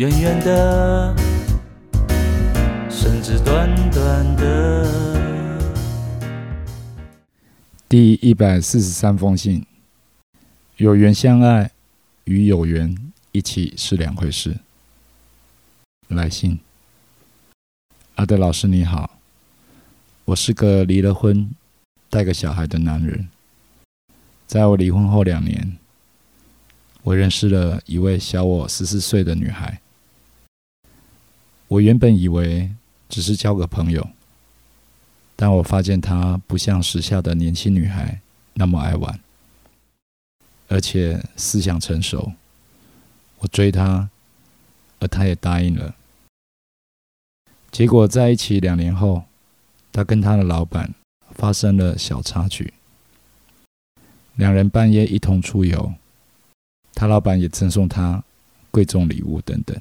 远远的，甚至短短的。第一百四十三封信，有缘相爱与有缘一起是两回事。来信，阿德老师你好，我是个离了婚、带个小孩的男人。在我离婚后两年，我认识了一位小我十四岁的女孩。我原本以为只是交个朋友。但我发现她不像时下的年轻女孩那么爱玩，而且思想成熟。我追她，而她也答应了。结果在一起两年后，她跟她的老板发生了小插曲，两人半夜一同出游，她老板也赠送她贵重礼物等等。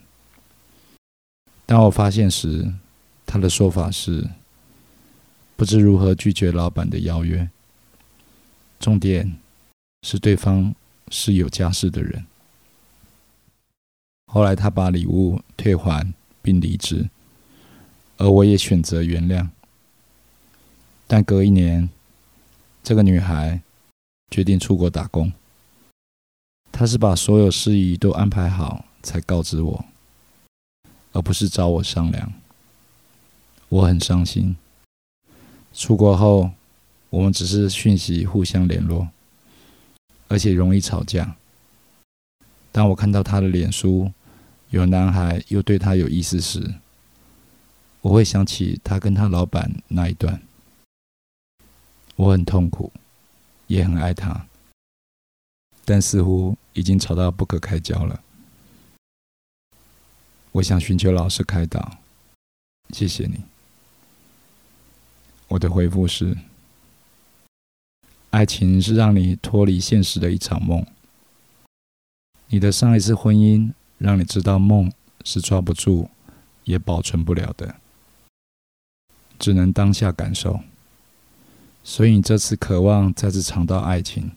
当我发现时，他的说法是。不知如何拒绝老板的邀约。重点是对方是有家室的人。后来他把礼物退还并离职，而我也选择原谅。但隔一年，这个女孩决定出国打工。她是把所有事宜都安排好才告知我，而不是找我商量。我很伤心。出国后，我们只是讯息互相联络，而且容易吵架。当我看到他的脸书有男孩又对他有意思时，我会想起他跟他老板那一段。我很痛苦，也很爱他，但似乎已经吵到不可开交了。我想寻求老师开导，谢谢你。我的回复是：爱情是让你脱离现实的一场梦。你的上一次婚姻让你知道梦是抓不住，也保存不了的，只能当下感受。所以你这次渴望再次尝到爱情，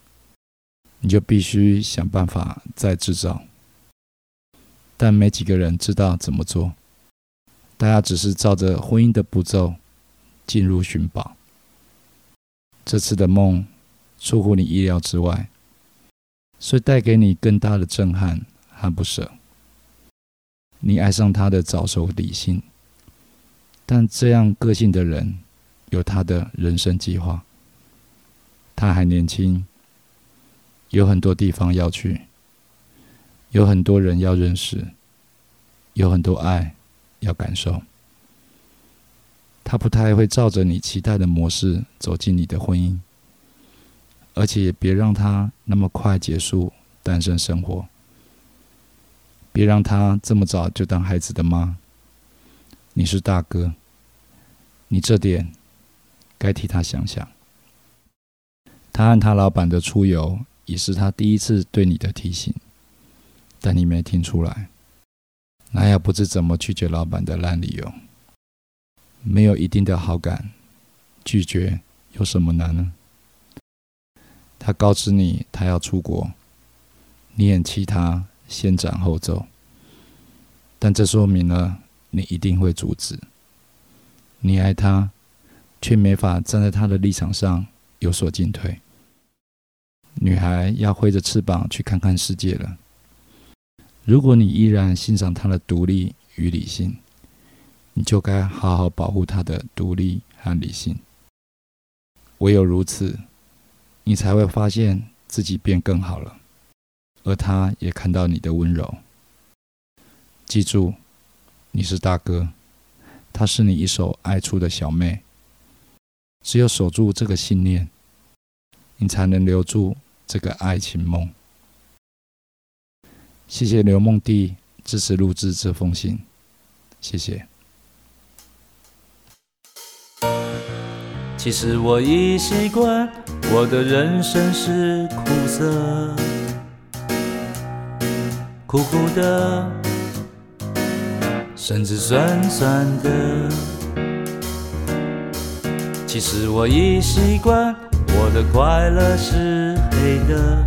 你就必须想办法再制造。但没几个人知道怎么做，大家只是照着婚姻的步骤。进入寻宝，这次的梦出乎你意料之外，所以带给你更大的震撼和不舍。你爱上他的早熟理性，但这样个性的人有他的人生计划。他还年轻，有很多地方要去，有很多人要认识，有很多爱要感受。他不太会照着你期待的模式走进你的婚姻，而且也别让他那么快结束单身生活，别让他这么早就当孩子的妈。你是大哥，你这点该替他想想。他和他老板的出游也是他第一次对你的提醒，但你没听出来，那也不知怎么拒绝老板的烂理由。没有一定的好感，拒绝有什么难呢？他告知你他要出国，你很气他先斩后奏，但这说明了你一定会阻止。你爱他，却没法站在他的立场上有所进退。女孩要挥着翅膀去看看世界了。如果你依然欣赏她的独立与理性。你就该好好保护他的独立和理性。唯有如此，你才会发现自己变更好了，而他也看到你的温柔。记住，你是大哥，她是你一手爱出的小妹。只有守住这个信念，你才能留住这个爱情梦。谢谢刘梦弟支持录制这封信，谢谢。其实我已习惯，我的人生是苦涩，苦苦的，甚至酸酸的。其实我已习惯，我的快乐是黑的，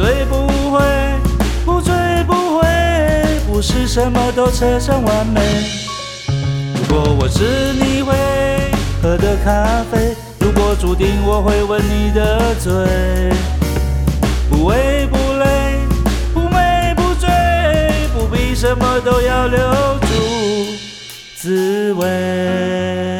对不会，不醉不会，不是什么都扯上完美。如果我是你会喝的咖啡，如果注定我会吻你的嘴，不为不累，不美不醉，不必什么都要留住滋味。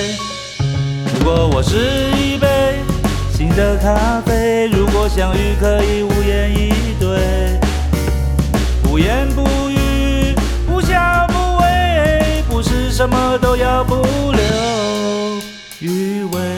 我是一杯新的咖啡，如果相遇可以无言以对，不言不语，不笑不为，不是什么都要不留余味。